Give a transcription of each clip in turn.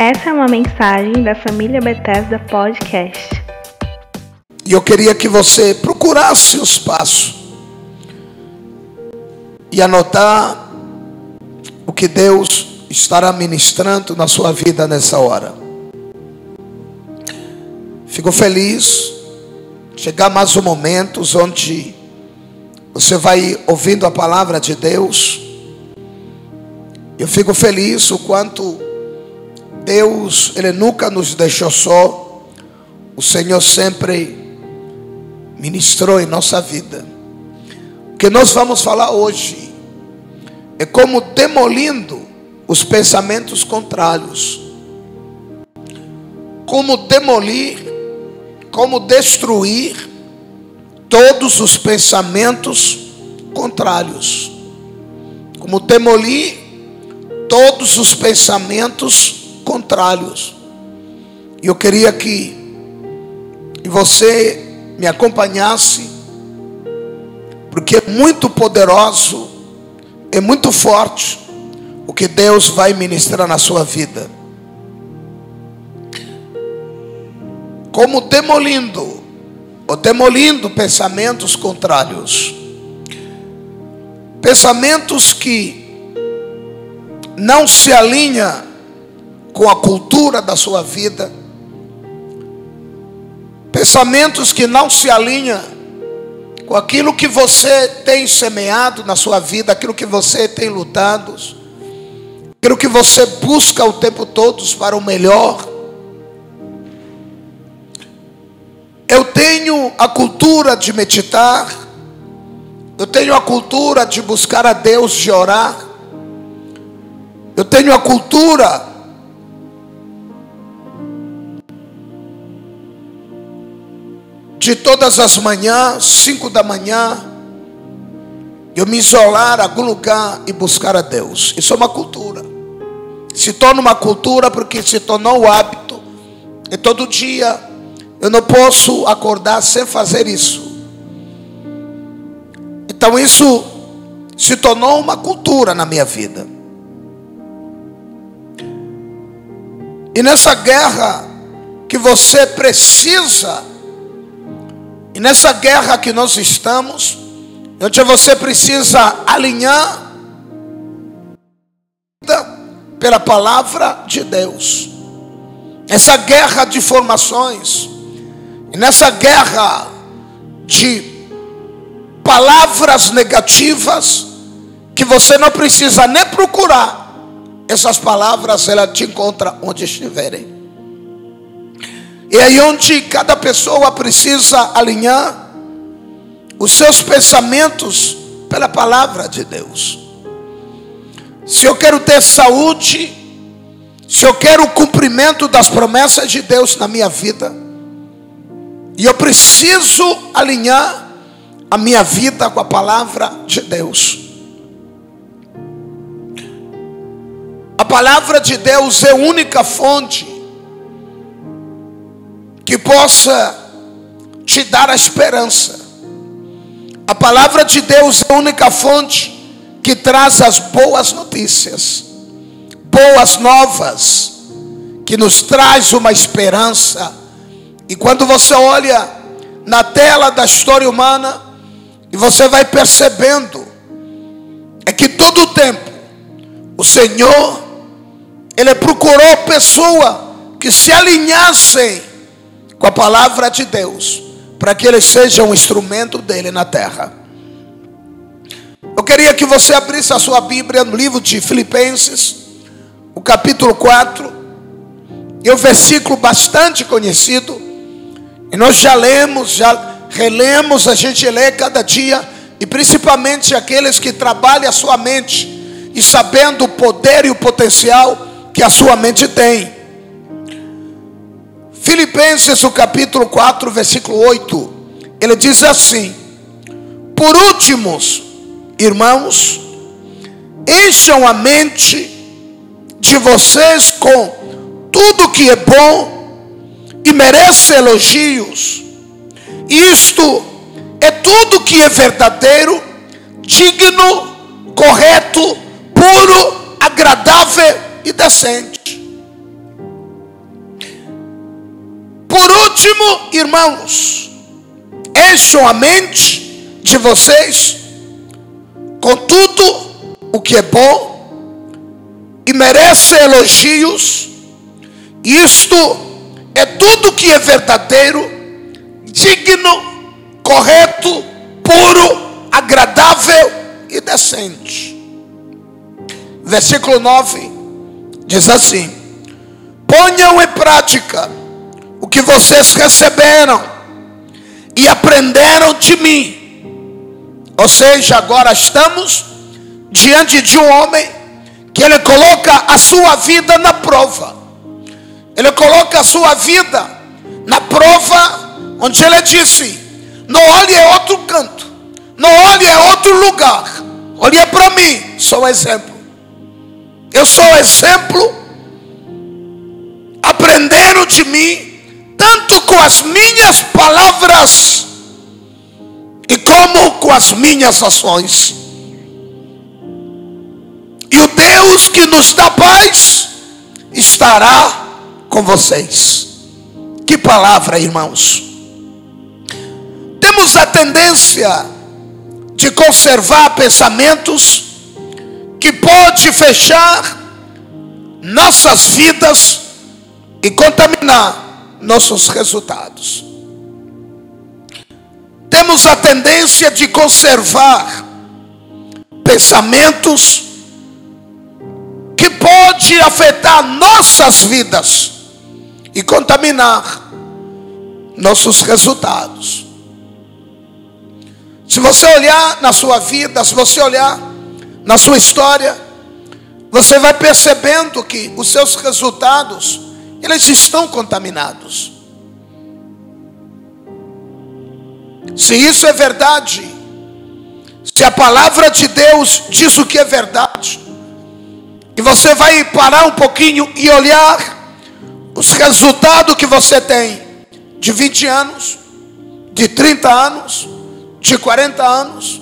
Essa é uma mensagem da família Bethesda Podcast. E eu queria que você procurasse os passos e anotar o que Deus estará ministrando na sua vida nessa hora. Fico feliz chegar mais um momento onde você vai ouvindo a palavra de Deus. Eu fico feliz o quanto Deus, Ele nunca nos deixou só. O Senhor sempre ministrou em nossa vida. O que nós vamos falar hoje é como demolindo os pensamentos contrários. Como demolir, como destruir todos os pensamentos contrários. Como demolir todos os pensamentos contrários. E eu queria que você me acompanhasse, porque é muito poderoso, é muito forte o que Deus vai ministrar na sua vida. Como demolindo, ou demolindo pensamentos contrários, pensamentos que não se alinham com a cultura da sua vida, pensamentos que não se alinham com aquilo que você tem semeado na sua vida, aquilo que você tem lutado, aquilo que você busca o tempo todo para o melhor. Eu tenho a cultura de meditar, eu tenho a cultura de buscar a Deus, de orar, eu tenho a cultura de todas as manhãs, cinco da manhã, eu me isolar a algum lugar e buscar a Deus. Isso é uma cultura. Se torna uma cultura porque se tornou o hábito. E todo dia eu não posso acordar sem fazer isso. Então isso se tornou uma cultura na minha vida. E nessa guerra que você precisa e nessa guerra que nós estamos, onde você precisa alinhar pela palavra de Deus. Essa guerra de formações, nessa guerra de palavras negativas, que você não precisa nem procurar, essas palavras ela te encontra onde estiverem. E aí onde cada pessoa precisa alinhar os seus pensamentos pela palavra de Deus. Se eu quero ter saúde, se eu quero o cumprimento das promessas de Deus na minha vida, e eu preciso alinhar a minha vida com a palavra de Deus. A palavra de Deus é a única fonte que possa te dar a esperança. A palavra de Deus é a única fonte que traz as boas notícias, boas novas, que nos traz uma esperança. E quando você olha na tela da história humana, e você vai percebendo, é que todo o tempo, o Senhor, Ele procurou pessoa que se alinhassem com a palavra de Deus, para que ele seja um instrumento dele na terra. Eu queria que você abrisse a sua Bíblia no livro de Filipenses, o capítulo 4, e o versículo bastante conhecido, e nós já lemos, já relemos, a gente lê cada dia, e principalmente aqueles que trabalham a sua mente, e sabendo o poder e o potencial que a sua mente tem. Filipenses, o capítulo 4, versículo 8, ele diz assim: Por últimos, irmãos, encham a mente de vocês com tudo que é bom e merece elogios. Isto é tudo que é verdadeiro, digno, correto, puro, agradável e decente. Último, irmãos, encham a mente de vocês com tudo o que é bom e merece elogios. Isto é tudo que é verdadeiro, digno, correto, puro, agradável e decente. Versículo 9 diz assim: Ponham em prática o que vocês receberam e aprenderam de mim. Ou seja, agora estamos diante de um homem que ele coloca a sua vida na prova. Ele coloca a sua vida na prova, onde ele disse: Não olhe a outro canto, não olhe a outro lugar, olhe para mim, sou exemplo. Eu sou exemplo. Aprenderam de mim tanto com as minhas palavras e como com as minhas ações. E o Deus que nos dá paz estará com vocês. Que palavra, irmãos. Temos a tendência de conservar pensamentos que pode fechar nossas vidas e contaminar nossos resultados. Temos a tendência de conservar pensamentos que pode afetar nossas vidas e contaminar nossos resultados. Se você olhar na sua vida, se você olhar na sua história, você vai percebendo que os seus resultados eles estão contaminados. Se isso é verdade, se a palavra de Deus diz o que é verdade, e você vai parar um pouquinho e olhar os resultados que você tem de 20 anos, de 30 anos, de 40 anos,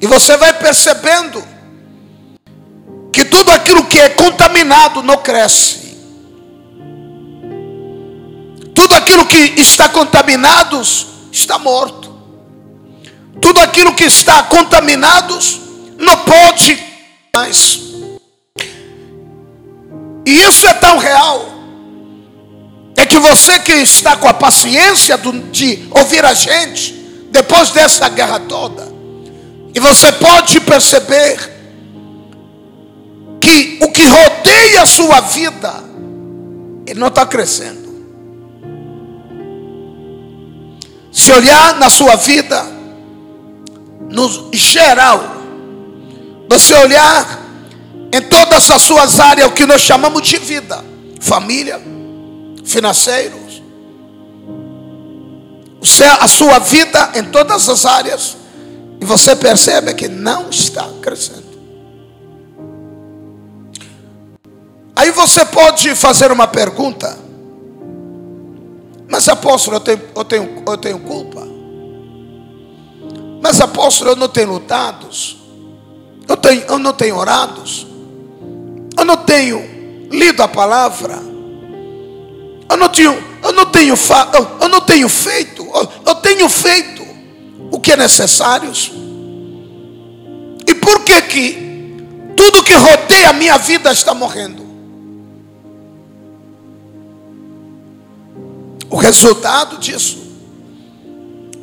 e você vai percebendo que tudo aquilo que é contaminado não cresce. Tudo aquilo que está contaminado está morto. Tudo aquilo que está contaminado não pode mais. E isso é tão real. É que você que está com a paciência de ouvir a gente, depois dessa guerra toda, e você pode perceber que o que rodeia a sua vida, ele não está crescendo. Se olhar na sua vida, no geral, você olhar em todas as suas áreas, o que nós chamamos de vida, família, financeiros, a sua vida em todas as áreas, e você percebe que não está crescendo. Aí você pode fazer uma pergunta. Mas apóstolo, eu tenho, eu tenho, eu tenho culpa. Mas apóstolo, eu não tenho lutado. Eu, tenho, eu não tenho orado. Eu não tenho lido a palavra. Eu não tenho, eu não tenho, eu, eu não tenho feito. Eu, eu tenho feito o que é necessário. E por que que tudo que rodeia a minha vida está morrendo? O resultado disso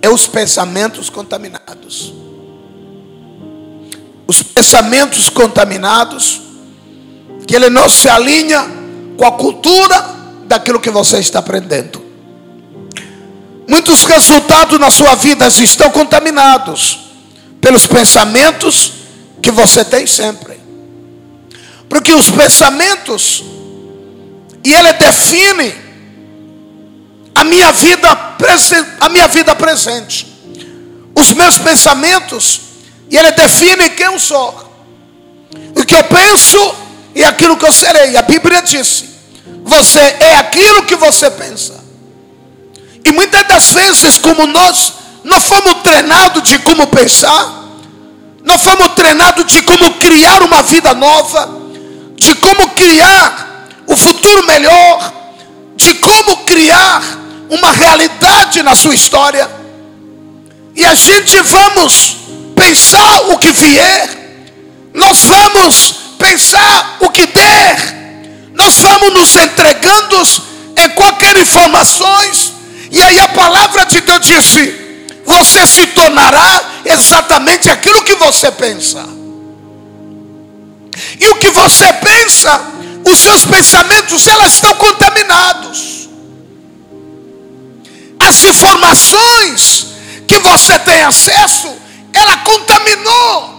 é os pensamentos contaminados. Os pensamentos contaminados, que ele não se alinha com a cultura daquilo que você está aprendendo. Muitos resultados na sua vida estão contaminados pelos pensamentos que você tem sempre. Porque os pensamentos, e ele define a minha vida a minha vida presente, os meus pensamentos, e ele define quem eu sou. O que eu penso e aquilo que eu serei. A Bíblia disse: você é aquilo que você pensa. E muitas das vezes, como nós não fomos treinados de como pensar, não fomos treinados de como criar uma vida nova, de como criar o futuro melhor, de como criar uma realidade na sua história, e a gente vamos pensar o que vier, nós vamos pensar o que der, nós vamos nos entregando em qualquer informações, e aí a palavra de Deus disse: você se tornará exatamente aquilo que você pensa. E o que você pensa, os seus pensamentos, elas estão contaminados. As informações que você tem acesso, ela contaminou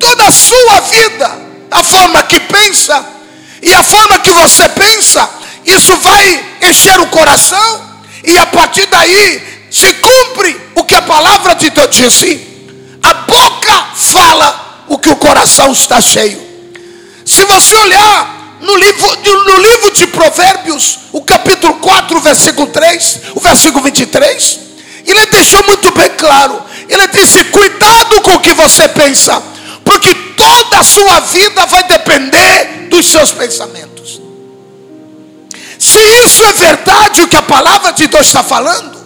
toda a sua vida, a forma que pensa e a forma que você pensa, isso vai encher o coração e a partir daí se cumpre o que a palavra de Deus disse. A boca fala o que o coração está cheio. Se você olhar no livro, no livro de Provérbios, o capítulo 4, versículo 3, o versículo 23, ele deixou muito bem claro. Ele disse: Cuidado com o que você pensa, porque toda a sua vida vai depender dos seus pensamentos. Se isso é verdade, o que a palavra de Deus está falando,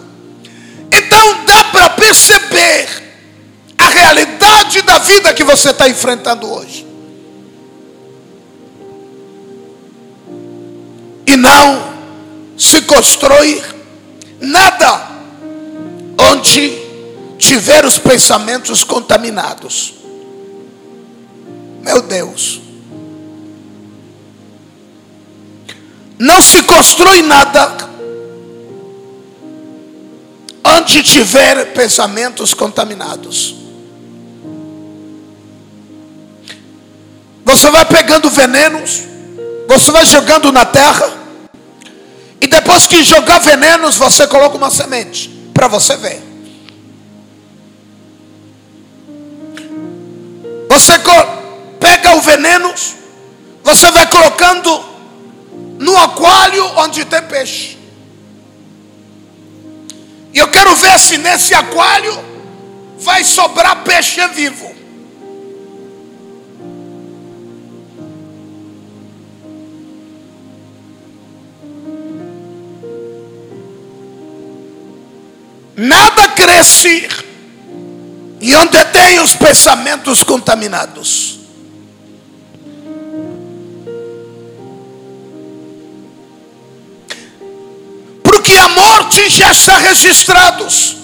então dá para perceber a realidade da vida que você está enfrentando hoje. E não se constrói nada onde tiver os pensamentos contaminados. Meu Deus. Não se constrói nada onde tiver pensamentos contaminados. Você vai pegando venenos, você vai jogando na terra, e depois que jogar venenos, você coloca uma semente para você ver. Você pega o veneno, você vai colocando no aquário onde tem peixe. E eu quero ver se nesse aquário vai sobrar peixe vivo. Nada cresce e onde tem os pensamentos contaminados. morte já está registrados.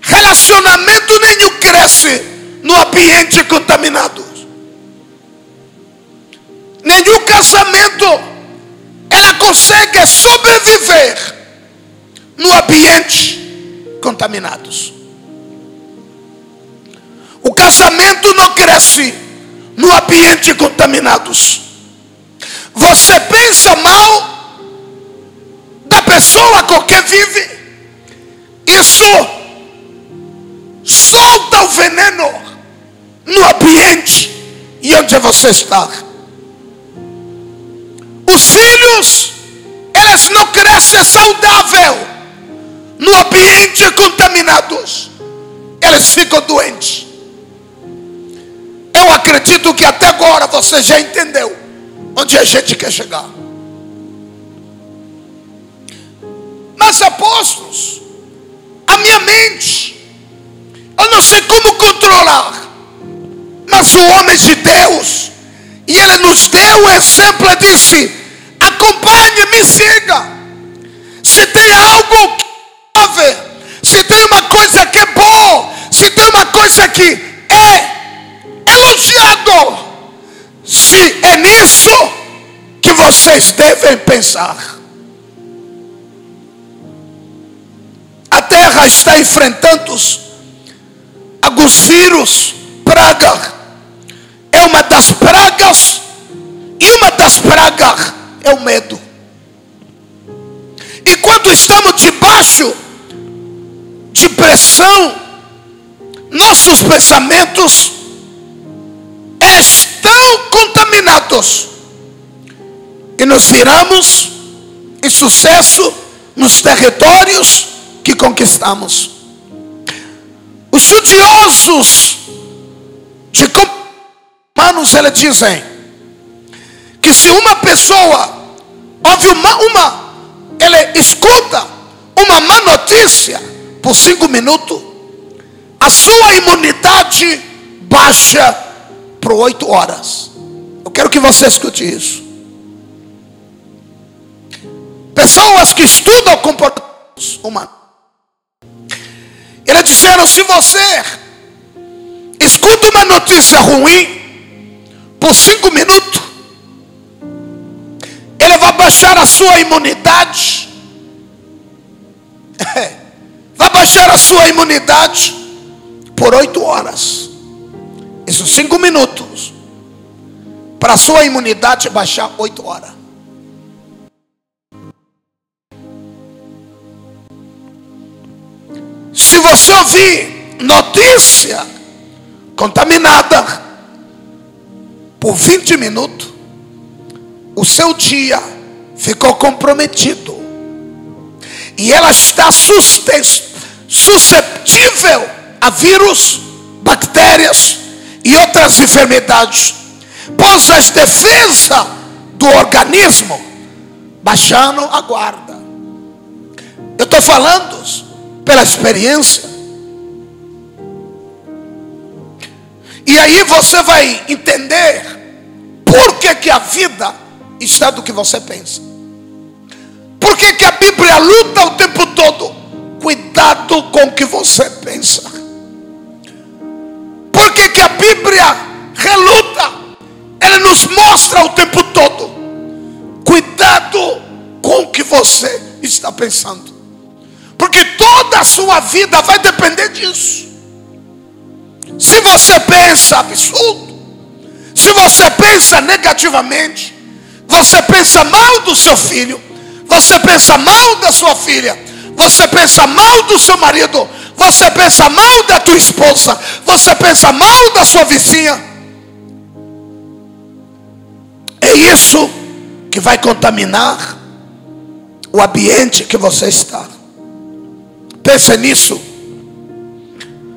Relacionamento nenhum cresce no ambiente contaminado. Nenhum casamento ela consegue sobreviver no ambiente contaminados. O casamento não cresce no ambiente contaminados. Você pensa mal pessoa com que vive, isso solta o veneno no ambiente e onde você está. Os filhos, eles não crescem saudável no ambiente contaminados. Eles ficam doentes. Eu acredito que até agora você já entendeu onde a gente quer chegar. Mas apóstolos, a minha mente, eu não sei como controlar, mas o homem de Deus, e ele nos deu o exemplo disse: acompanhe, me siga. Se tem algo ver, se tem uma coisa que é boa, se tem uma coisa que é elogiado, se é nisso que vocês devem pensar. terra está enfrentando alguns vírus, praga. É uma das pragas, e uma das pragas é o medo. E quando estamos debaixo de pressão, nossos pensamentos estão contaminados e nos viramos em sucesso nos territórios que conquistamos. Os estudiosos de humanos eles dizem que se uma pessoa ouve uma, uma ele escuta uma má notícia por cinco minutos, a sua imunidade baixa por oito horas. Eu quero que você escute isso. Pessoas que estudam comportamentos humanos. Eles disseram: se você escuta uma notícia ruim por cinco minutos, ele vai baixar a sua imunidade. vai baixar a sua imunidade por oito horas. Isso cinco minutos. Para a sua imunidade baixar oito horas. Se você ouvir notícia contaminada por 20 minutos, o seu dia ficou comprometido. E ela está suscetível a vírus, bactérias e outras enfermidades. Pois as defesas do organismo baixando a guarda. Eu estou falando pela experiência. E aí você vai entender por que, que a vida está do que você pensa. Por que, que a Bíblia luta o tempo todo? Cuidado com o que você pensa. Por que, que a Bíblia reluta? Ela nos mostra o tempo todo. Cuidado com o que você está pensando. Porque toda a sua vida vai depender disso. Se você pensa absurdo, se você pensa negativamente, você pensa mal do seu filho, você pensa mal da sua filha, você pensa mal do seu marido, você pensa mal da tua esposa, você pensa mal da sua vizinha. É isso que vai contaminar o ambiente que você está. Pense nisso.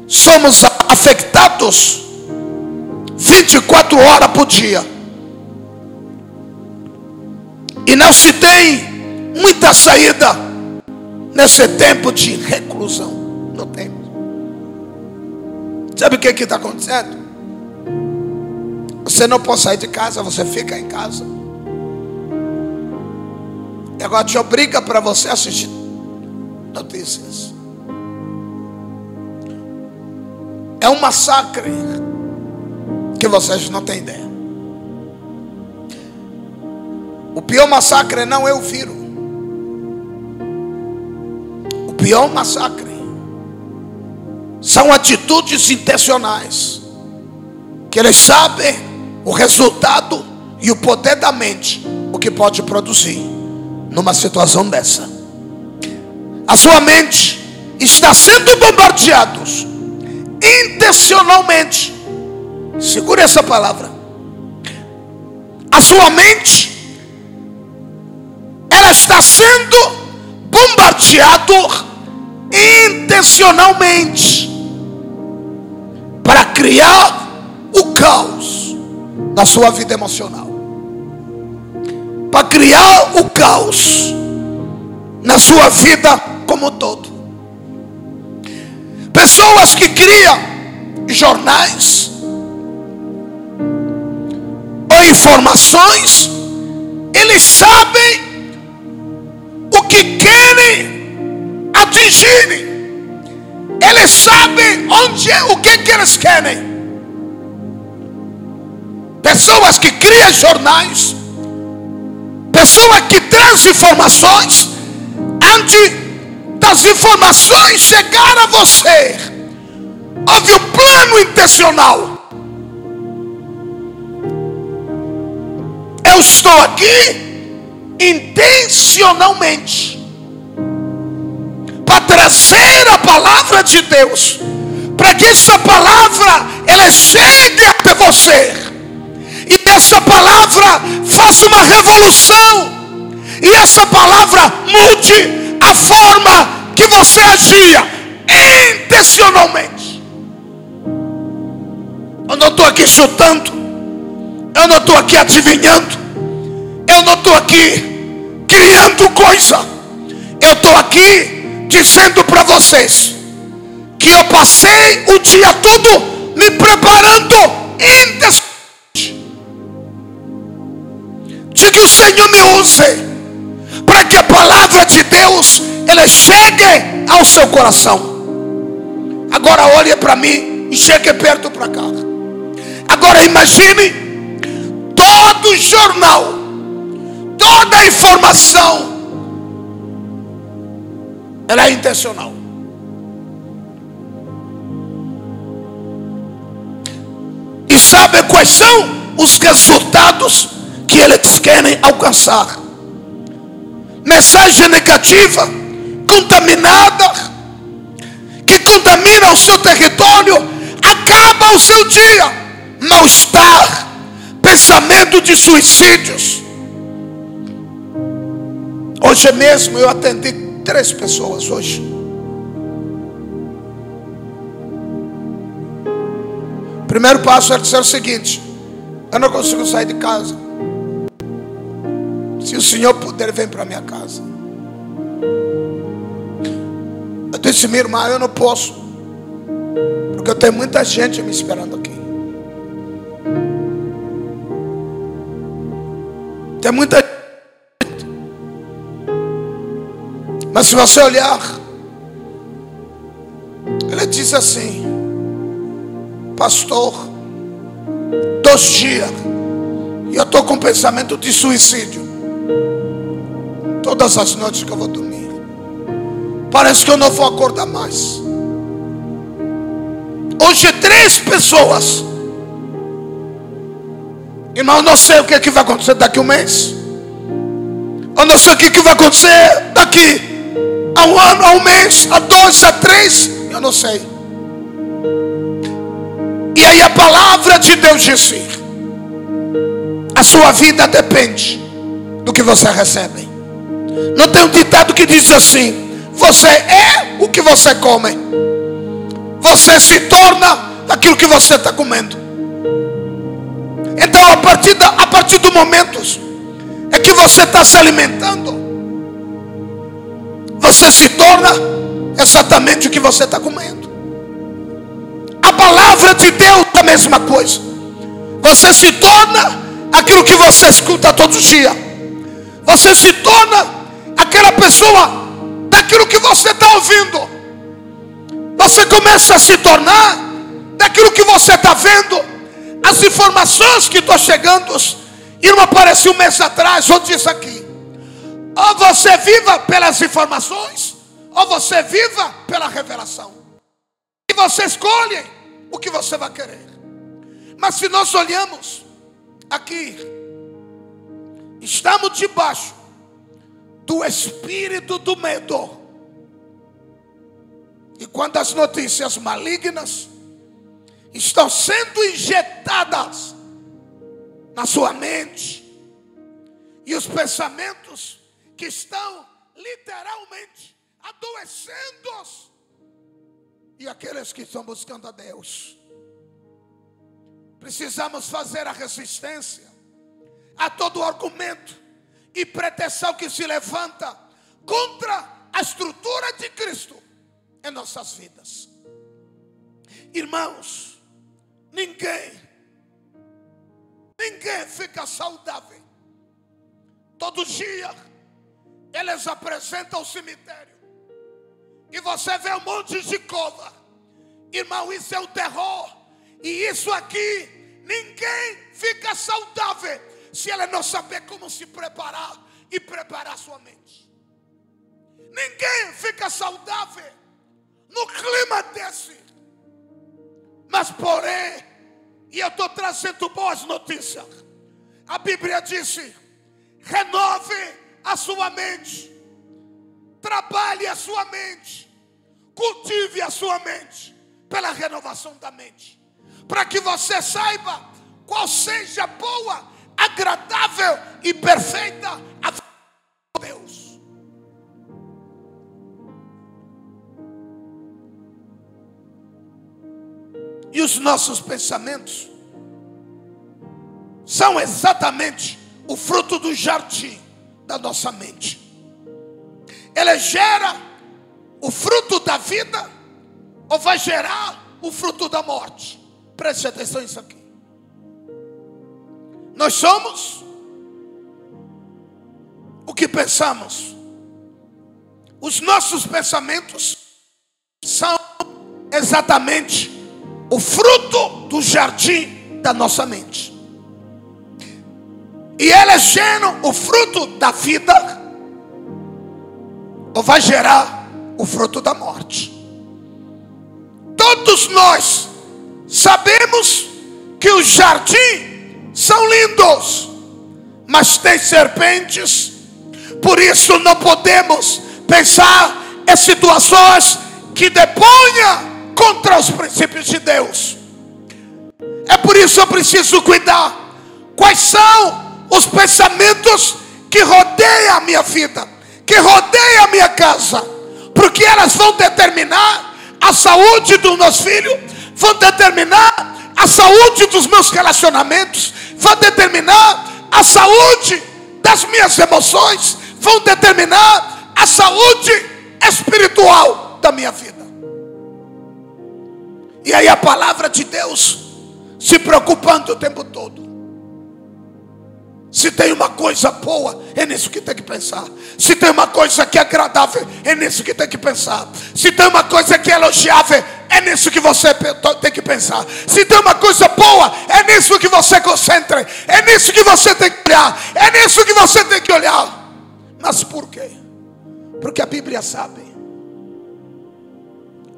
Somos afetados 24 horas por dia. E não se tem muita saída nesse tempo de reclusão. Não tem. Sabe o que está acontecendo? Você não pode sair de casa, você fica em casa. E agora te obriga para você assistir notícias. É um massacre que vocês não têm ideia. O pior massacre não é o vírus. Pior massacre são atitudes intencionais. Que eles sabem o resultado e o poder da mente, o que pode produzir numa situação dessa. A sua mente está sendo bombardeados intencionalmente. Segure essa palavra. A sua mente ela está sendo bombardeado intencionalmente para criar o caos na sua vida emocional. Para criar o caos na sua vida como um todo. Pessoas que criam jornais ou informações, eles sabem o que querem atingir. Eles sabem onde é, o que, que eles querem. Pessoas que criam jornais, pessoas que trazem informações, antes das informações chegar a você, houve um plano intencional. Eu estou aqui intencionalmente para trazer a palavra de Deus, para que essa palavra ela chegue até você e essa palavra faça uma revolução e essa palavra mude a forma que você agia intencionalmente. Eu não estou aqui chutando, eu não estou aqui adivinhando, eu não estou aqui criando coisa, eu estou aqui dizendo para vocês que eu passei o dia todo me preparando intensamente. De que o Senhor me use para que a palavra de Deus ela chegue ao seu coração. Agora olhe para mim e chegue perto para cá. Agora imagine todo jornal, toda informação, ela é intencional. E sabe quais são os resultados que eles querem alcançar? Mensagem negativa, contaminada, que contamina o seu território, acaba o seu dia, mal-estar, pensamento de suicídios. Hoje mesmo eu atendi três pessoas hoje. Primeiro passo é dizer o seguinte: eu não consigo sair de casa. Se o Senhor puder, vem para minha casa. Eu disse, minha irmã, eu não posso. Porque eu tenho muita gente me esperando aqui. Tem muita Mas se você olhar, ele diz assim: Pastor, dois dias, e eu estou com pensamento de suicídio. Todas as noites que eu vou dormir, parece que eu não vou acordar mais. Hoje, três pessoas Irmão, eu não sei o que, é que vai acontecer daqui a um mês. Eu não sei o que, é que vai acontecer daqui a um ano, a um mês, a dois, a três. Eu não sei. E aí a palavra de Deus disse: a sua vida depende do que você recebe. Não tem um ditado que diz assim: você é o que você come, você se torna aquilo que você está comendo. Então, a partir, da, a partir do momento é que você está se alimentando, você se torna exatamente o que você está comendo. A palavra de Deus é a mesma coisa. Você se torna aquilo que você escuta todos os dias. Você se torna aquela pessoa daquilo que você está ouvindo. Você começa a se tornar daquilo que você está vendo as informações que estão chegando, irmão, apareceu um mês atrás, ou disse aqui. Ou você viva pelas informações, ou você viva pela revelação. E você escolhe o que você vai querer. Mas se nós olhamos aqui, estamos debaixo do espírito do medo. E quando as notícias malignas estão sendo injetadas na sua mente. E os pensamentos que estão literalmente adoecendo. E aqueles que estão buscando a Deus. Precisamos fazer a resistência a todo argumento e pretensão que se levanta contra a estrutura de Cristo em nossas vidas. Irmãos, Ninguém, ninguém fica saudável. Todo dia eles apresentam o cemitério. E você vê um monte de cova. Irmão, isso é o terror. E isso aqui, ninguém fica saudável se ele não saber como se preparar e preparar sua mente. Ninguém fica saudável no clima desse. Mas porém, e eu estou trazendo boas notícias. A Bíblia disse: renove a sua mente, trabalhe a sua mente, cultive a sua mente pela renovação da mente, para que você saiba qual seja boa, agradável e perfeita a Deus. E os nossos pensamentos são exatamente o fruto do jardim da nossa mente. Ele gera o fruto da vida ou vai gerar o fruto da morte? Preste atenção nisso aqui. Nós somos o que pensamos. Os nossos pensamentos são exatamente o fruto do jardim da nossa mente. E eles geram o fruto da vida, ou vai gerar o fruto da morte. Todos nós sabemos que os jardins são lindos, mas tem serpentes, por isso não podemos pensar em situações que deponha contra os princípios de Deus. É por isso eu preciso cuidar. Quais são os pensamentos que rodeiam a minha vida, que rodeiam a minha casa, porque elas vão determinar a saúde dos meus filhos, vão determinar a saúde dos meus relacionamentos, vão determinar a saúde das minhas emoções, vão determinar a saúde espiritual da minha vida. E aí a palavra de Deus se preocupando o tempo todo. Se tem uma coisa boa, é nisso que tem que pensar. Se tem uma coisa que é agradável, é nisso que tem que pensar. Se tem uma coisa que é elogiável, é nisso que você tem que pensar. Se tem uma coisa boa, é nisso que você concentra. É nisso que você tem que olhar. É nisso que você tem que olhar. Mas por quê? Porque a Bíblia sabe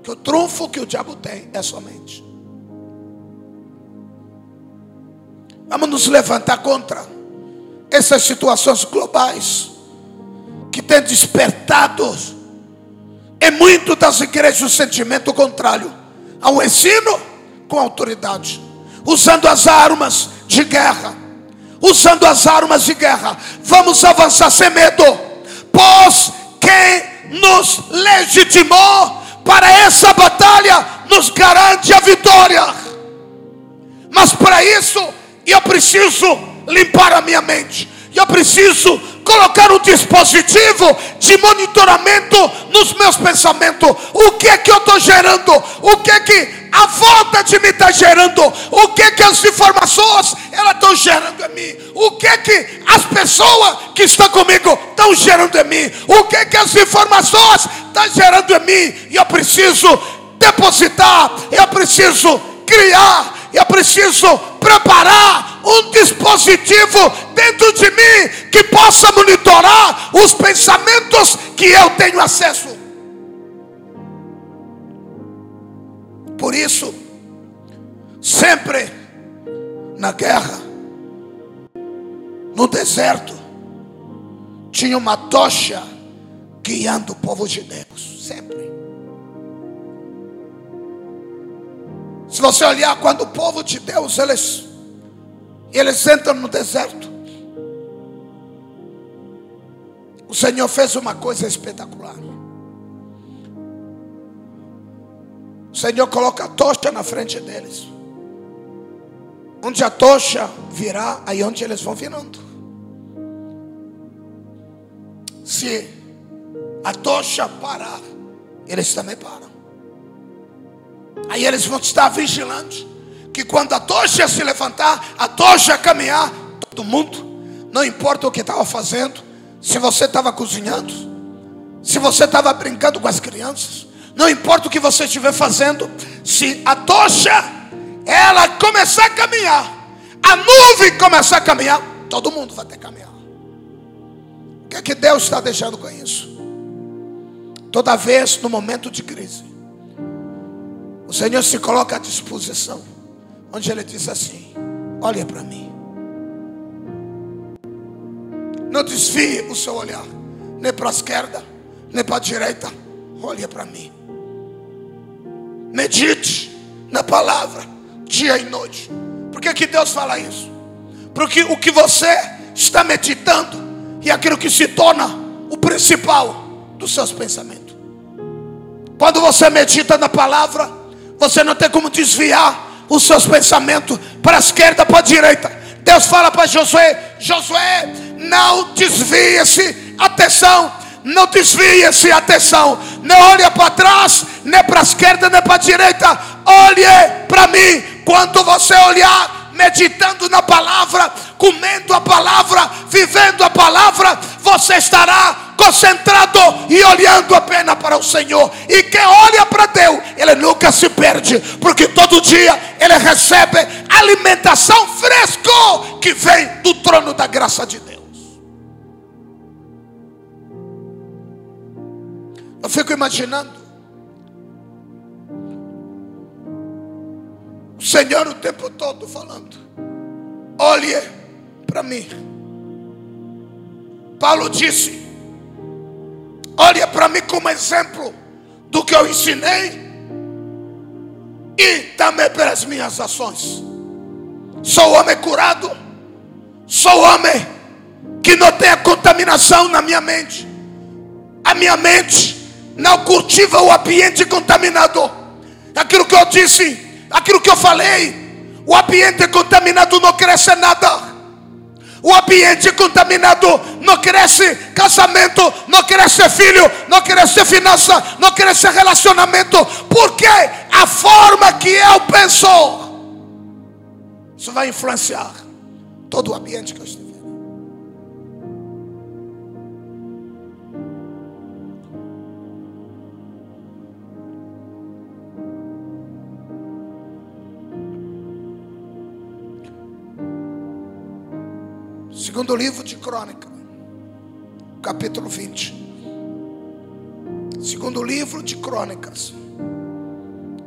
que o trunfo que o diabo tem é somente. Vamos nos levantar contra essas situações globais que têm despertado em muito das igrejas o sentimento contrário ao ensino com autoridade, usando as armas de guerra, usando as armas de guerra. Vamos avançar sem medo, pois quem nos legitimou para essa batalha nos garante a vitória. Mas para isso eu preciso limpar a minha mente. E eu preciso colocar um dispositivo de monitoramento nos meus pensamentos. O que é que eu estou gerando? O que é que a volta de mim está gerando? O que é que as informações estão gerando em mim? O que é que as pessoas que estão comigo estão gerando em mim? O que é que as informações estão gerando em mim? E eu preciso depositar, eu preciso criar, eu preciso preparar um dispositivo dentro de mim que possa monitorar os pensamentos que eu tenho acesso. Por isso, sempre na guerra, no deserto, tinha uma tocha guiando o povo de Deus, sempre. Se você olhar quando o povo de Deus, eles eles entram no deserto. O Senhor fez uma coisa espetacular. O Senhor coloca a tocha na frente deles. Onde a tocha virá, aí onde eles vão virando. Se a tocha parar, eles também param. Aí eles vão estar vigilantes que quando a tocha se levantar, a tocha caminhar, todo mundo, não importa o que estava fazendo, se você estava cozinhando, se você estava brincando com as crianças, não importa o que você estiver fazendo, se a tocha ela começar a caminhar, a nuvem começar a caminhar, todo mundo vai ter que caminhar. O que é que Deus está deixando com isso? Toda vez no momento de crise, o Senhor se coloca à disposição onde ele diz assim: Olha para mim. Não desvie o seu olhar, nem para a esquerda, nem para a direita. Olha para mim. Medite na palavra, dia e noite. Por que, que Deus fala isso? Porque o que você está meditando e aquilo que se torna o principal dos seus pensamentos. Quando você medita na palavra, você não tem como desviar os seus pensamentos para a esquerda, para a direita. Deus fala para Josué: Josué, não desvie-se, atenção, não desvie-se, atenção, não olhe para trás, nem para a esquerda, nem para a direita. Olhe para mim. Quando você olhar, meditando na palavra, comendo a palavra, vivendo a palavra, você estará concentrado e olhando apenas para o Senhor. E quem olha para Deus, ele nunca se perde, porque todo dia ele recebe alimentação fresco que vem do trono da graça de Deus. Eu fico imaginando o Senhor o tempo todo falando: olhe para mim. Paulo disse: olhe para mim como exemplo do que eu ensinei e também pelas minhas ações. Sou homem curado, sou homem que não tem a contaminação na minha mente. A minha mente não cultiva o ambiente contaminado. Aquilo que eu disse, aquilo que eu falei, o ambiente contaminado não cresce nada. O ambiente contaminado não cresce casamento, não cresce filho, não cresce finança, não cresce relacionamento. Porque a forma que eu penso, isso vai influenciar todo o ambiente que eu estiver. Segundo livro de Crônica, capítulo 20. Segundo livro de Crônicas,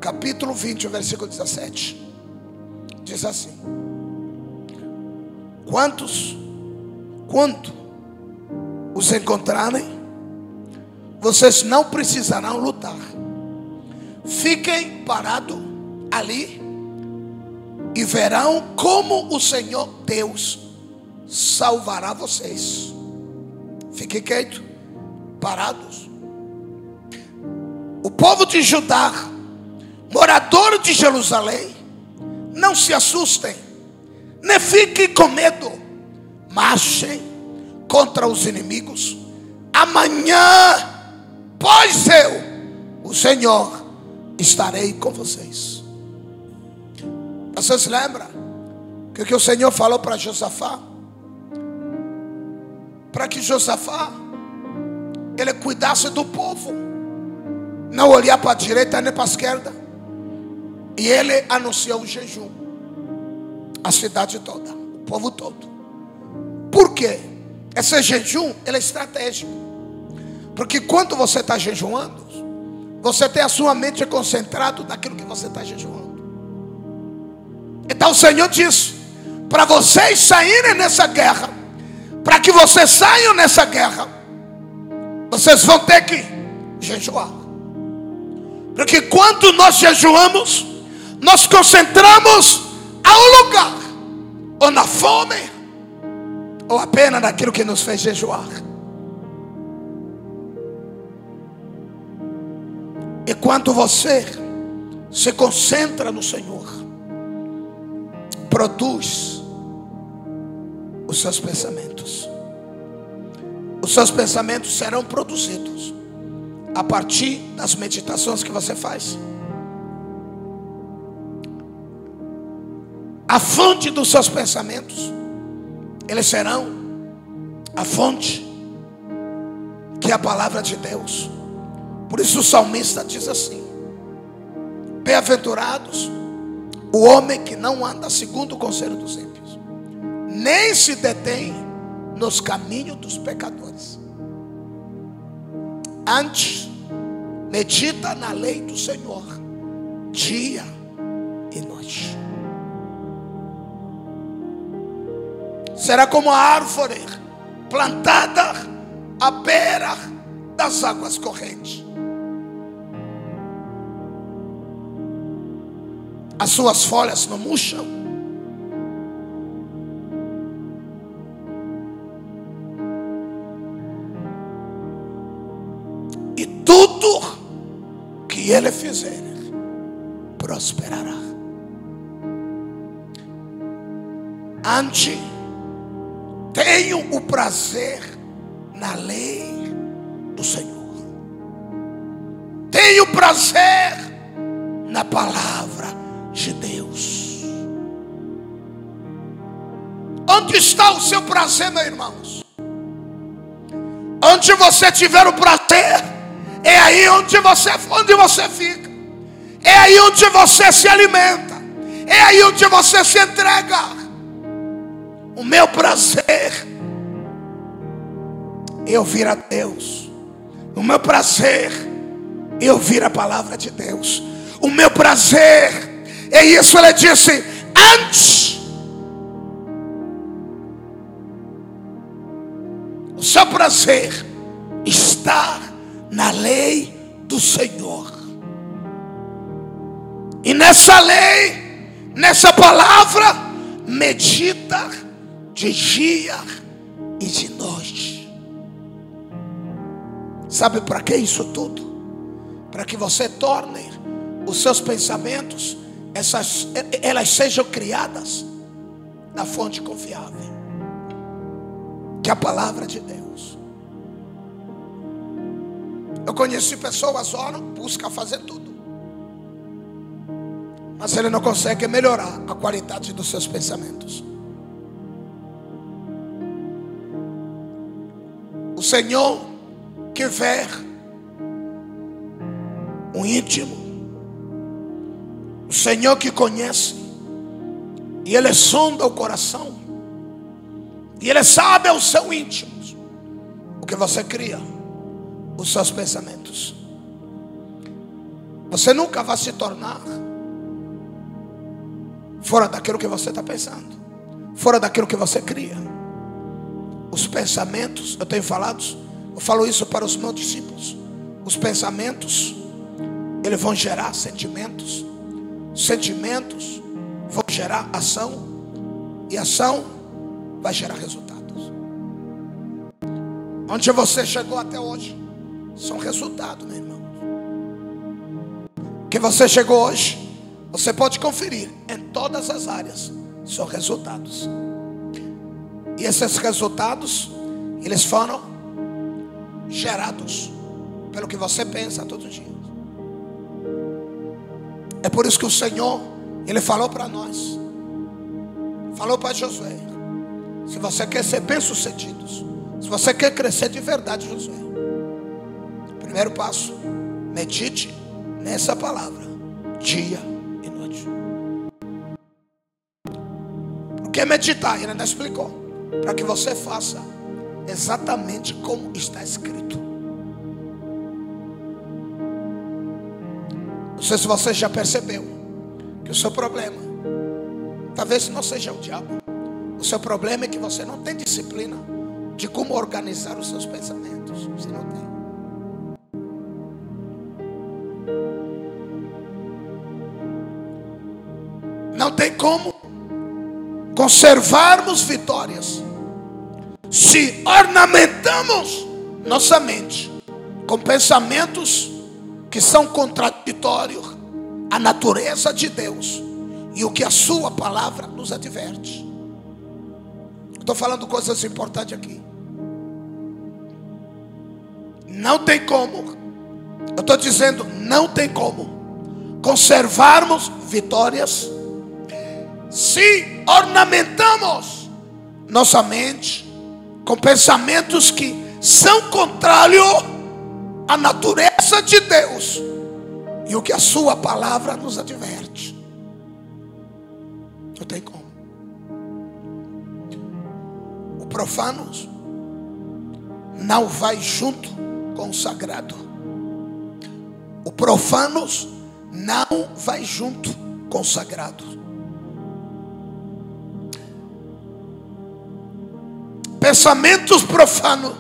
capítulo 20, versículo 17. Diz assim: Quantos, quando os encontrarem, vocês não precisarão lutar. Fiquem parados ali e verão como o Senhor Deus salvará vocês. Fiquem quietos, parados. O povo de Judá, morador de Jerusalém, não se assustem, nem fiquem com medo, marchem contra os inimigos. Amanhã, pois eu, o Senhor, estarei com vocês. Vocês lembram que o que o Senhor falou para Josafá? Para que Josafá ele cuidasse do povo, não olhar para a direita nem para a esquerda. E ele anunciou o jejum, a cidade toda, o povo todo. Por quê? Esse jejum ele é estratégico, porque quando você está jejuando, você tem a sua mente concentrada naquilo que você está jejuando. Então o Senhor disse: para vocês saírem nessa guerra, para que vocês saiam nessa guerra, vocês vão ter que jejuar. Porque quando nós jejuamos, nós concentramos a um lugar, ou na fome, ou apenas naquilo que nos fez jejuar. E quando você se concentra no Senhor, produz os seus pensamentos. Os seus pensamentos serão produzidos a partir das meditações que você faz. A fonte dos seus pensamentos, eles serão a fonte que é a palavra de Deus. Por isso o salmista diz assim: Bem-aventurados o homem que não anda segundo o conselho dos ímpios nem se detém nos caminhos dos pecadores. Antes, medita na lei do Senhor, dia e noite. Será como a árvore plantada à beira das águas correntes. As suas folhas não murcham ele fizer, prosperará. Ante, tenho o prazer na lei do Senhor. tenho prazer na palavra de Deus. Onde está o seu prazer, meus irmãos? Onde você tiver o prazer, é aí onde você, onde você fica, é aí onde você se alimenta, é aí onde você se entrega. O meu prazer é ouvir a Deus, o meu prazer é ouvir a palavra de Deus, o meu prazer é isso. Ele disse: antes seu prazer está na lei do Senhor. E nessa lei, nessa palavra, medita de dia e de noite. Sabe para que isso tudo? Para que você torne os seus pensamentos, essas, elas sejam criadas na fonte confiável que é a palavra de Deus. Eu conheci pessoas, oram, buscam fazer tudo. Mas ele não consegue melhorar a qualidade dos seus pensamentos. O Senhor que vê o íntimo, o Senhor que conhece, e Ele sonda o coração, e Ele sabe o seu íntimo. O que você cria. Os seus pensamentos. Você nunca vai se tornar fora daquilo que você está pensando. Fora daquilo que você cria. Os pensamentos, eu tenho falado, eu falo isso para os meus discípulos. Os pensamentos, eles vão gerar sentimentos. Sentimentos vão gerar ação. E ação vai gerar resultados. Onde você chegou até hoje são resultados, meu irmão. Que você chegou hoje, você pode conferir em todas as áreas, são resultados. E esses resultados, eles foram gerados pelo que você pensa todos os dias. É por isso que o Senhor, Ele falou para nós, falou para Josué: se você quer ser bem-sucedido, se você quer crescer de verdade, Josué, primeiro passo, medite nessa palavra, dia e noite. Por que meditar? Ele ainda explicou. Para que você faça exatamente como está escrito. Não sei se você já percebeu que o seu problema talvez não seja o diabo. O seu problema é que você não tem disciplina de como organizar os seus pensamentos. Você não tem. Não tem como conservarmos vitórias se ornamentamos nossa mente com pensamentos que são contraditórios à natureza de Deus e o que a Sua palavra nos adverte. Estou falando coisas importantes aqui. Não tem como. Eu estou dizendo, não tem como conservarmos vitórias se ornamentamos nossa mente com pensamentos que são contrários à natureza de Deus e o que a Sua palavra nos adverte. Não tem como. profanos não vai junto com o sagrado. O profanos não vai junto com o sagrado. Pensamentos profanos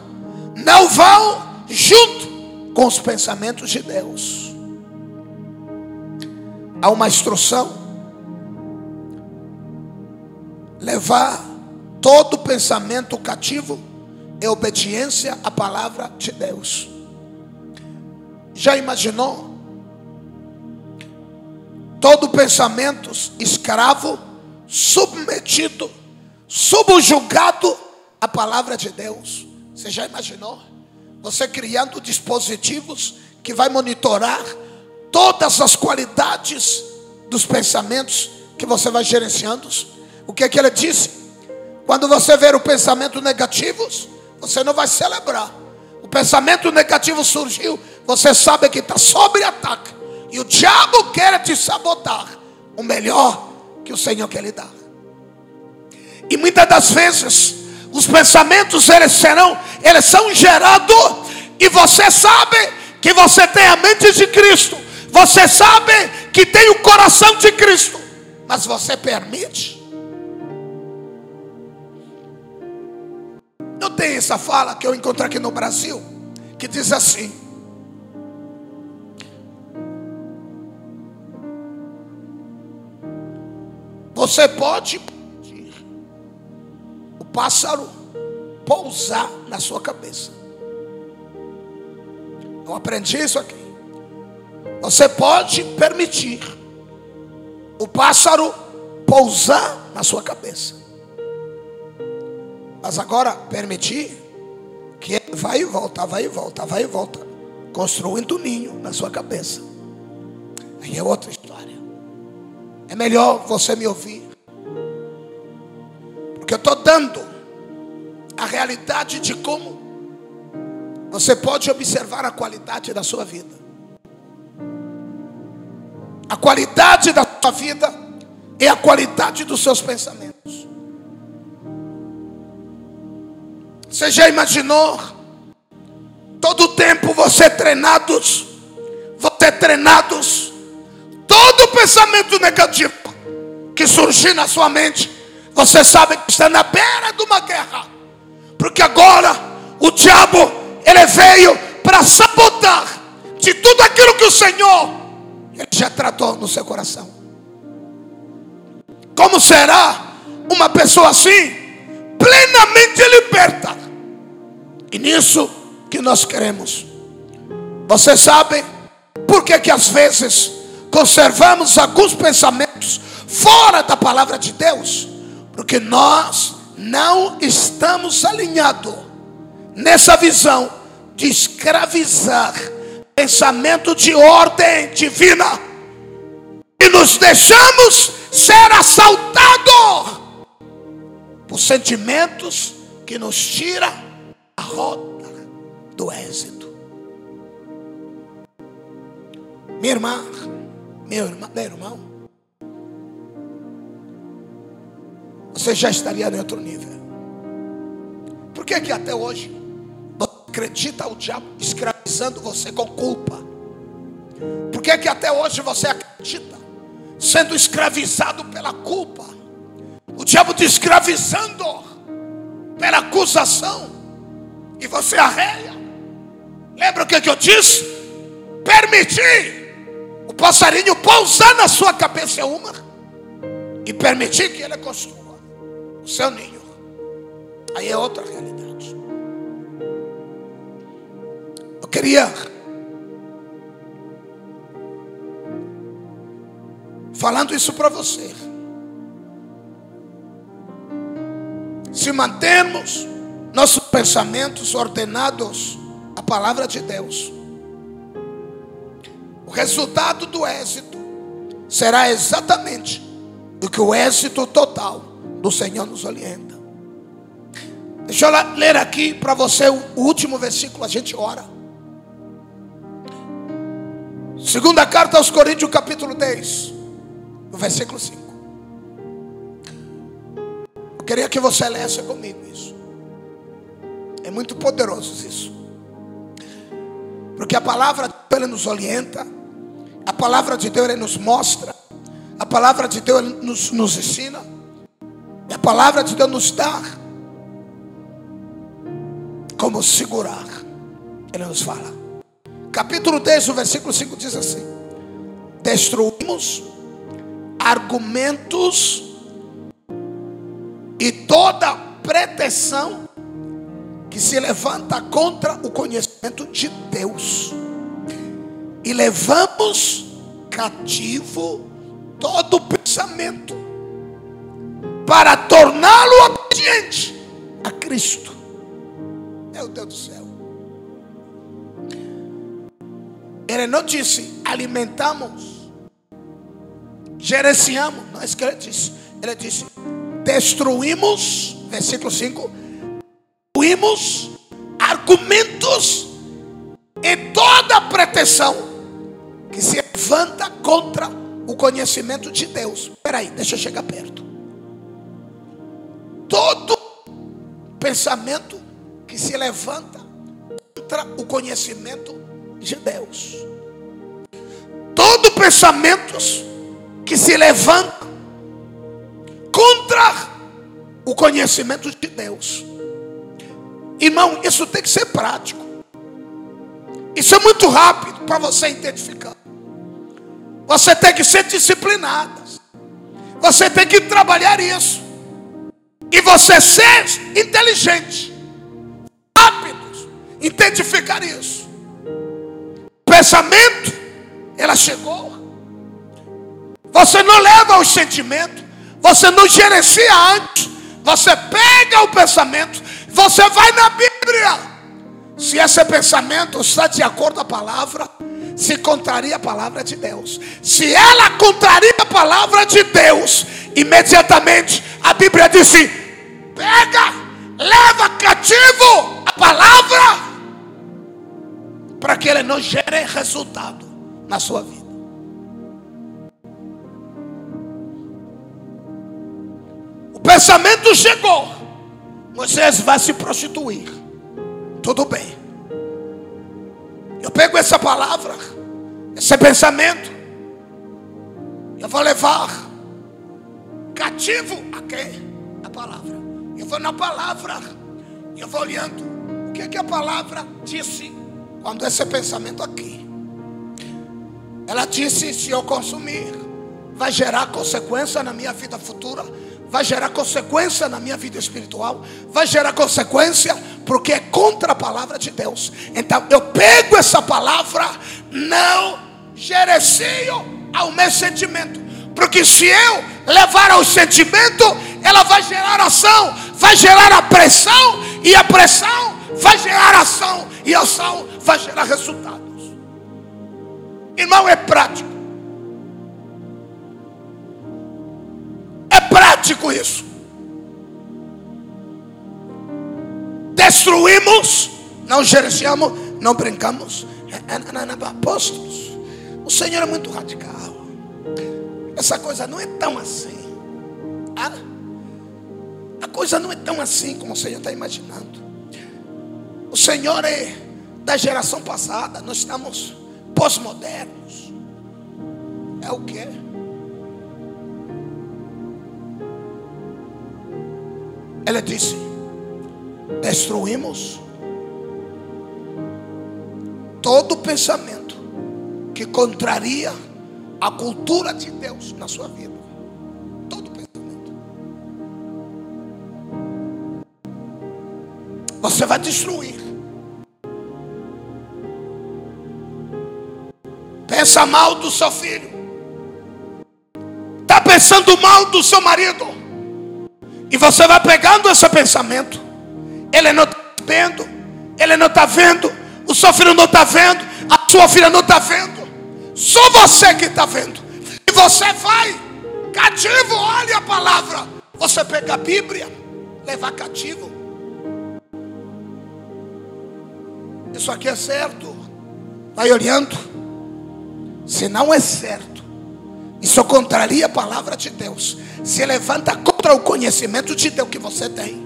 não vão junto com os pensamentos de Deus. Há uma instrução levar todo pensamento cativo é obediência à palavra de Deus. Já imaginou? Todo pensamento escravo, submetido, subjugado à palavra de Deus. Você já imaginou? Você criando dispositivos que vai monitorar todas as qualidades dos pensamentos que você vai gerenciando. O que é que ele disse? Quando você ver o pensamento negativo, você não vai celebrar. O pensamento negativo surgiu, você sabe que está sobre ataque. E o diabo quer te sabotar. O melhor que o Senhor quer lhe dar. E muitas das vezes os pensamentos eles serão, eles são gerados e você sabe que você tem a mente de Cristo. Você sabe que tem o coração de Cristo, mas você permite. Eu tenho essa fala que eu encontrei aqui no Brasil, que diz assim: Você pode pássaro pousar na sua cabeça. Eu aprendi isso aqui. Você pode permitir o pássaro pousar na sua cabeça. Mas agora permitir que ele vai e volta, vai e volta, vai e volta, construindo um ninho na sua cabeça. Aí é outra história. É melhor você me ouvir. Porque eu estou dando a realidade de como você pode observar a qualidade da sua vida. A qualidade da sua vida é a qualidade dos seus pensamentos. Você já imaginou? Todo o tempo você treinados, você treinados, todo pensamento negativo que surgir na sua mente, você sabe que está na beira de uma guerra, porque agora o diabo ele veio para sabotar de tudo aquilo que o Senhor ele já tratou no seu coração. Como será uma pessoa assim, plenamente liberta? E nisso que nós queremos. Você sabe por que que às vezes conservamos alguns pensamentos fora da palavra de Deus? Porque nós não estamos alinhados nessa visão de escravizar pensamento de ordem divina e nos deixamos ser assaltados por sentimentos que nos tira a rota do êxito. Minha irmã, meu irmão, meu irmão, você já estaria em outro nível. Por que que até hoje você acredita o diabo escravizando você com culpa? Por que que até hoje você acredita sendo escravizado pela culpa? O diabo te escravizando pela acusação e você arreia. Lembra o que, que eu disse? Permitir o passarinho pousar na sua cabeça é uma e permitir que ele construa o seu ninho. Aí é outra realidade. Eu queria falando isso para você. Se mantermos nossos pensamentos ordenados à palavra de Deus, o resultado do êxito será exatamente do que o êxito total do Senhor nos orienta. Deixa eu ler aqui para você o último versículo, a gente ora. Segunda carta aos Coríntios, capítulo 10, no versículo 5. Eu queria que você lesse comigo isso. É muito poderoso isso. Porque a palavra de Deus nos orienta, a palavra de Deus nos mostra, a palavra de Deus nos, nos ensina, a palavra de Deus nos dá como segurar. Ele nos fala. Capítulo 10, o versículo 5 diz assim: Destruímos argumentos e toda pretensão que se levanta contra o conhecimento de Deus. E levamos cativo todo pensamento para torná-lo obediente a Cristo. Meu Deus do céu. Ele não disse alimentamos, gerenciamos. Não é isso que ele disse. Ele disse destruímos, versículo 5, destruímos argumentos e toda pretensão que se levanta contra o conhecimento de Deus. Espera aí, deixa eu chegar perto. Todo pensamento que se levanta contra o conhecimento de Deus. Todo pensamento que se levanta contra o conhecimento de Deus. Irmão, isso tem que ser prático. Isso é muito rápido para você identificar. Você tem que ser disciplinado. Você tem que trabalhar isso. E você ser inteligente. Rápido. Identificar isso. Pensamento. Ela chegou. Você não leva o sentimento. Você não gerencia antes. Você pega o pensamento. Você vai na Bíblia. Se esse pensamento está de acordo com a palavra, se contraria a palavra de Deus. Se ela contraria a palavra de Deus, imediatamente a Bíblia disse: pega, leva cativo a palavra, para que ele não gere resultado na sua vida. O pensamento chegou, Moisés vai se prostituir. Tudo bem. Eu pego essa palavra, esse pensamento, eu vou levar cativo a quê? A palavra. Eu vou na palavra, eu vou olhando o que, que a palavra disse quando esse pensamento aqui. Ela disse: se eu consumir, vai gerar consequência na minha vida futura vai gerar consequência na minha vida espiritual, vai gerar consequência porque é contra a palavra de Deus. Então eu pego essa palavra, não gerencio ao meu sentimento, porque se eu levar ao sentimento, ela vai gerar ação, vai gerar a pressão, e a pressão vai gerar ação, e a ação vai gerar resultados. Irmão, é prático. prático isso. Destruímos, não gerenciamos, não brincamos. É, é, apóstolos, o Senhor é muito radical. Essa coisa não é tão assim. Ah, a coisa não é tão assim como o Senhor está imaginando. O Senhor é da geração passada, nós estamos pós-modernos. É o que? Ela disse: destruímos todo pensamento que contraria a cultura de Deus na sua vida. Você vai destruir. Pensa mal do seu filho. Está pensando mal do seu marido. E você vai pegando esse pensamento. Ele não está vendo. Ele não está vendo. O seu filho não está vendo. A sua filha não está vendo. Só você que está vendo. E você vai cativo. Olha a palavra. Você pega a Bíblia. Levar cativo. Isso aqui é certo. Vai olhando. Se não é certo. Isso contraria a palavra de Deus. Se levanta contra o conhecimento de Deus que você tem.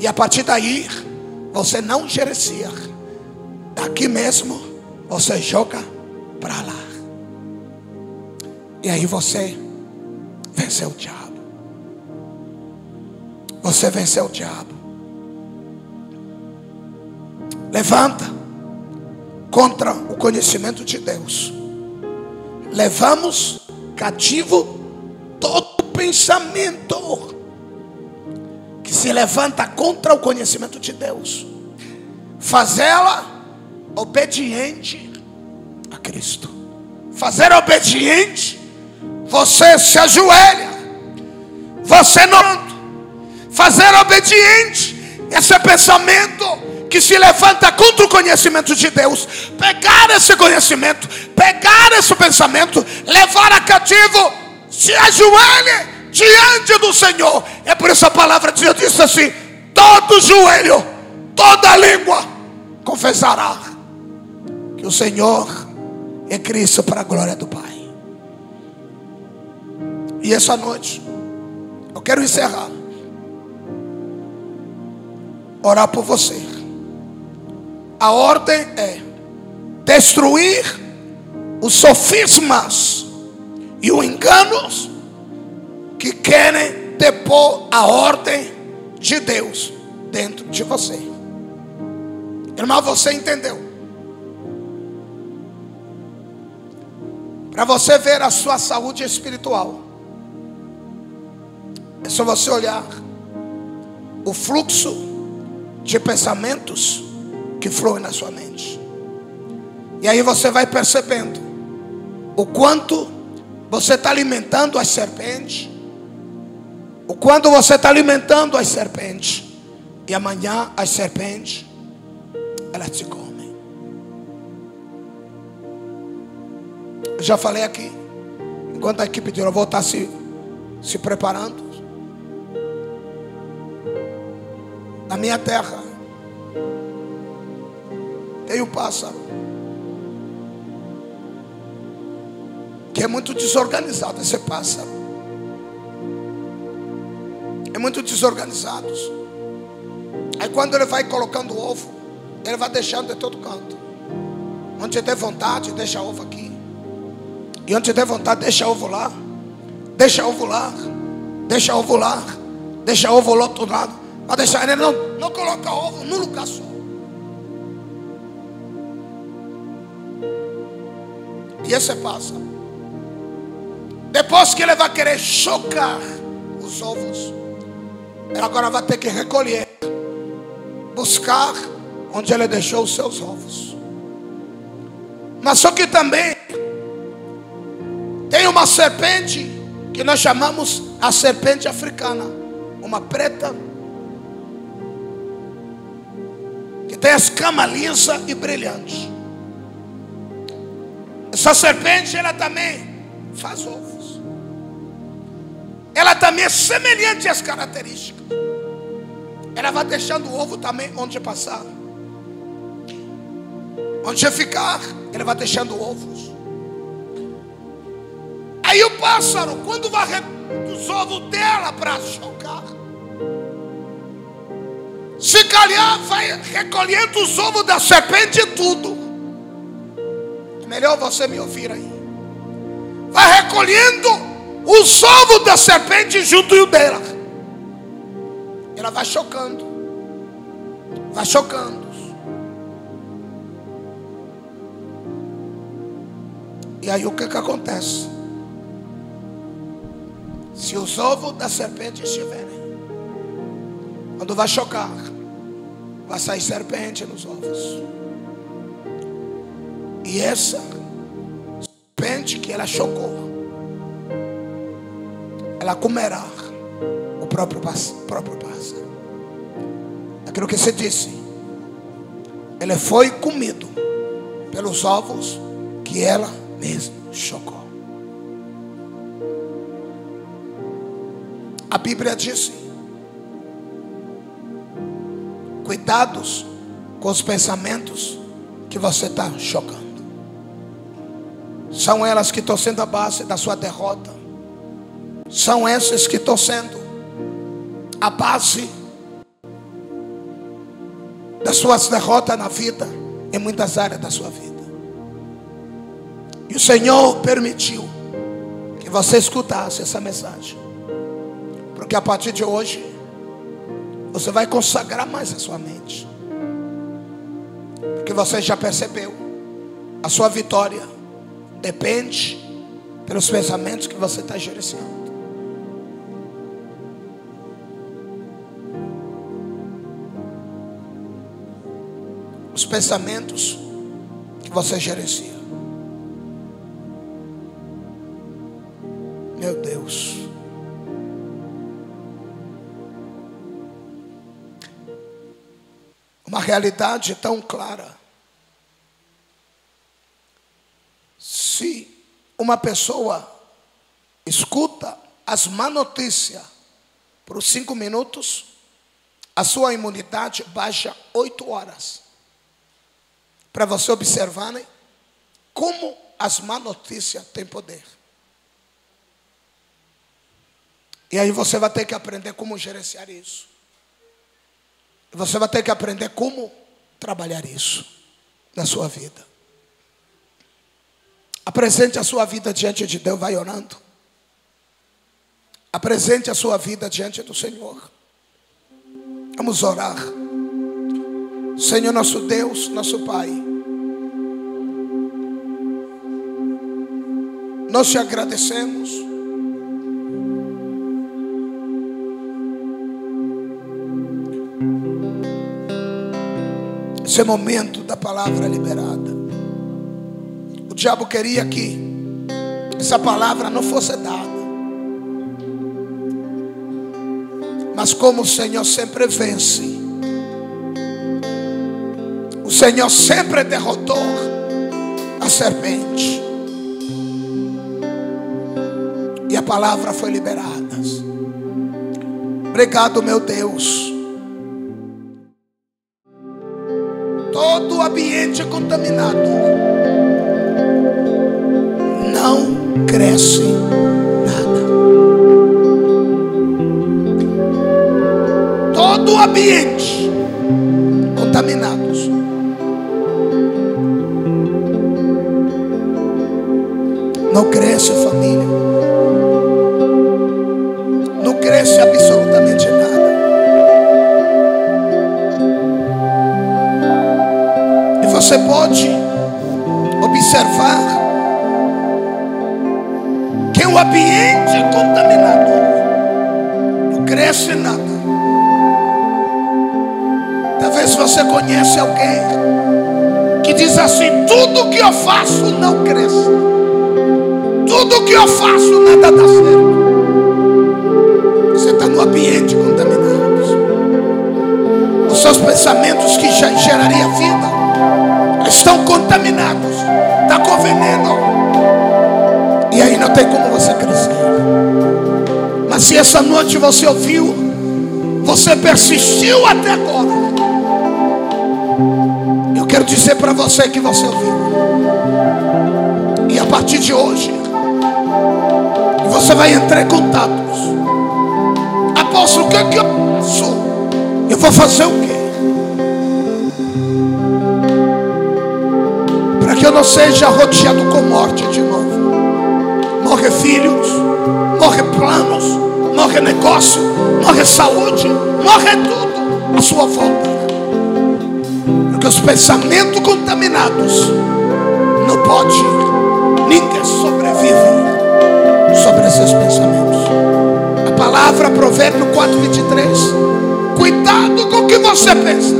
E a partir daí, você não gerencia. Daqui mesmo, você joga para lá. E aí você venceu o diabo. Você venceu o diabo. Levanta contra o conhecimento de Deus. Levamos cativo todo pensamento que se levanta contra o conhecimento de Deus, fazê-la obediente a Cristo. Fazer obediente, você se ajoelha, você não. Fazer obediente, esse pensamento que se levanta contra o conhecimento de Deus, pegar esse conhecimento, pegar esse pensamento, levar a cativo, se ajoelhe diante do Senhor. É por isso a palavra de Deus diz assim: todo joelho, toda língua confessará que o Senhor é Cristo para a glória do Pai. E essa noite, eu quero encerrar, orar por você. A ordem é destruir os sofismas e os enganos que querem depor a ordem de Deus dentro de você. Irmão, você entendeu? Para você ver a sua saúde espiritual, é só você olhar o fluxo de pensamentos que fluem na sua mente. E aí você vai percebendo o quanto você está alimentando as serpentes o quando você está alimentando as serpentes, e amanhã as serpentes, elas te comem. Eu já falei aqui, enquanto a equipe de louvor está se, se preparando, na minha terra, tem um pássaro que é muito desorganizado esse pássaro é muito desorganizados. Aí quando ele vai colocando o ovo, ele vai deixando de todo canto. Onde der vontade, deixa ovo aqui. E onde der vontade, deixa ovo lá. Deixa ovo lá. Deixa ovo lá. Deixa ovo lá outro lado. Vai deixar ele não, não coloca ovo num lugar só. E esse passa. Depois que ele vai querer chocar os ovos, ela agora vai ter que recolher, buscar onde ela deixou os seus ovos. Mas só que também tem uma serpente que nós chamamos a serpente africana, uma preta que tem as camas lisas e brilhantes. Essa serpente ela também faz ovo ela também é semelhante às características. Ela vai deixando o ovo também onde passar. Onde ficar, ela vai deixando ovos. Aí o pássaro, quando vai os ovos dela para chocar, se calhar vai recolhendo os ovos da serpente e tudo. Melhor você me ouvir aí. Vai recolhendo os ovos da serpente junto dela. Ela vai chocando. Vai chocando. E aí o que que acontece? Se os ovos da serpente estiverem, quando vai chocar, vai sair serpente nos ovos. E essa serpente que ela chocou, ela comerá o próprio, próprio pássaro. Aquilo que você disse. Ele foi comido pelos ovos que ela mesma chocou. A Bíblia diz: cuidados com os pensamentos que você está chocando. São elas que estão sendo a base da sua derrota. São esses que estão sendo a base das suas derrotas na vida, em muitas áreas da sua vida. E o Senhor permitiu que você escutasse essa mensagem, porque a partir de hoje, você vai consagrar mais a sua mente, porque você já percebeu, a sua vitória depende pelos pensamentos que você está gerenciando. os pensamentos que você gerencia. Meu Deus. uma realidade tão clara. Se uma pessoa escuta as má notícias por cinco minutos, a sua imunidade baixa oito horas. Para você observarem como as má notícias têm poder. E aí você vai ter que aprender como gerenciar isso. Você vai ter que aprender como trabalhar isso na sua vida. Apresente a sua vida diante de Deus, vai orando. Apresente a sua vida diante do Senhor. Vamos orar. Senhor nosso Deus, nosso Pai. Nós te agradecemos. Esse é momento da palavra liberada. O diabo queria que essa palavra não fosse dada. Mas como o Senhor sempre vence, o Senhor sempre derrotou a serpente. E a palavra foi liberada. Obrigado, meu Deus. Todo o ambiente contaminado não cresce todo o ambiente contaminados. Não cresce família. Não cresce absolutamente nada. E você pode observar o ambiente contaminado não cresce nada. Talvez você conhece alguém que diz assim: tudo que eu faço não cresce, tudo que eu faço nada dá certo. Você está no ambiente contaminado. Os seus pensamentos que já geraria vida estão contaminados, está com veneno. E aí não tem como você crescer. Mas se essa noite você ouviu, você persistiu até agora. Eu quero dizer para você que você ouviu. E a partir de hoje, você vai entrar em contatos. Apóstolo, o que, é que eu faço? Eu vou fazer o quê? Para que eu não seja rodeado com morte de novo. Morre filhos, morre planos, morre negócio, morre saúde, morre tudo à sua volta. Porque os pensamentos contaminados não pode, ninguém sobrevive sobre esses pensamentos. A palavra Provérbio 4, 23. Cuidado com o que você pensa.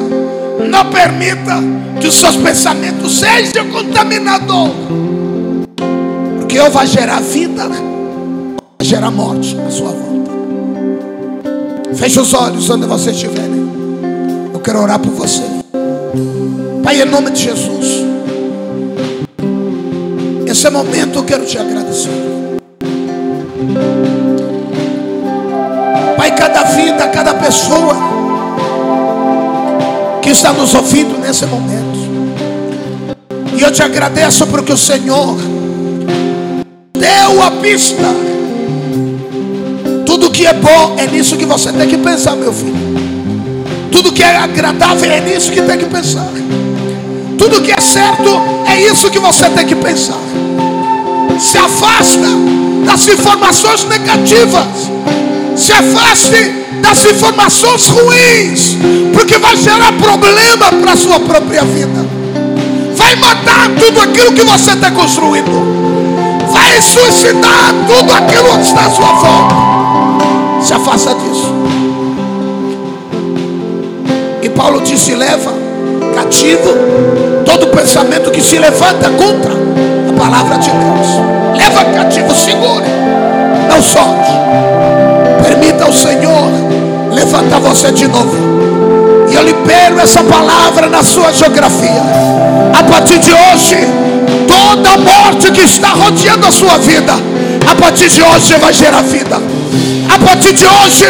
Não permita que os seus pensamentos sejam contaminador. Porque vai gerar vida, ou vai gerar morte à sua volta. Feche os olhos onde você estiver. Eu quero orar por você. Pai, em nome de Jesus. Esse momento eu quero te agradecer. Pai, cada vida, cada pessoa que está nos ouvindo nesse momento. E eu te agradeço porque o Senhor deu a pista. Tudo que é bom é nisso que você tem que pensar, meu filho. Tudo que é agradável é nisso que tem que pensar. Tudo que é certo é isso que você tem que pensar. Se afasta das informações negativas. Se afaste das informações ruins, porque vai gerar problema para a sua própria vida. Vai matar tudo aquilo que você está construindo. Vai suicidar tudo aquilo que está à sua volta. Se afasta disso. E Paulo disse: leva cativo todo pensamento que se levanta contra a palavra de Deus. Leva cativo, segure, não solte. Permita ao Senhor levantar você de novo libero essa palavra na sua geografia. A partir de hoje, toda a morte que está rodeando a sua vida, a partir de hoje vai gerar vida. A partir de hoje,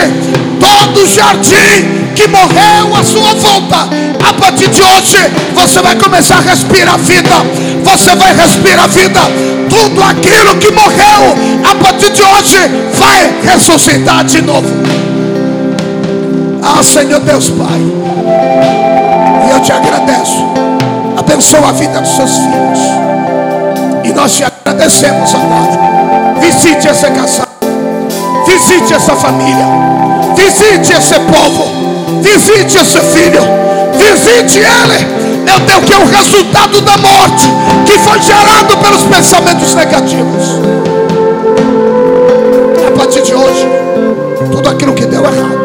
todo jardim que morreu à sua volta, a partir de hoje, você vai começar a respirar vida. Você vai respirar vida. Tudo aquilo que morreu, a partir de hoje, vai ressuscitar de novo. Ah, Senhor Deus Pai, e eu te agradeço. Abençoa a vida dos seus filhos. E nós te agradecemos agora. Visite esse casal. Visite essa família. Visite esse povo. Visite esse filho. Visite ele. Meu Deus, que é o resultado da morte que foi gerado pelos pensamentos negativos. A partir de hoje, tudo aquilo que deu errado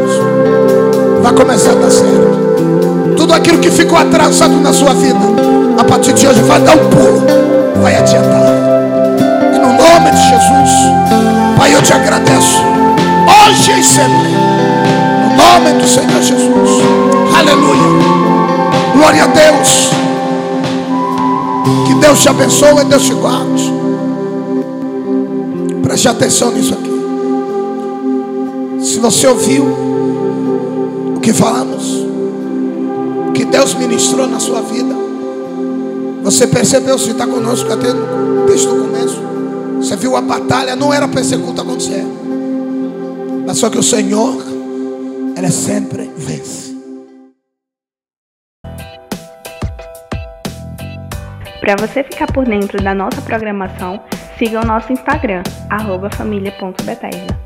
vai começar a dar certo. Tudo aquilo que ficou atrasado na sua vida, a partir de hoje vai dar um pulo, vai adiantar. E no nome de Jesus, Pai, eu te agradeço, hoje e sempre, no nome do Senhor Jesus. Aleluia. Glória a Deus. Que Deus te abençoe Deus te guarde. Preste atenção nisso aqui. Se você ouviu o que falamos, o que Deus ministrou na sua vida, você percebeu se está conosco até desde o começo. Você viu a batalha, não era culto acontecer. Mas só que o Senhor, Ele sempre vence. Para você ficar por dentro da nossa programação, siga o nosso Instagram, família.bethesda.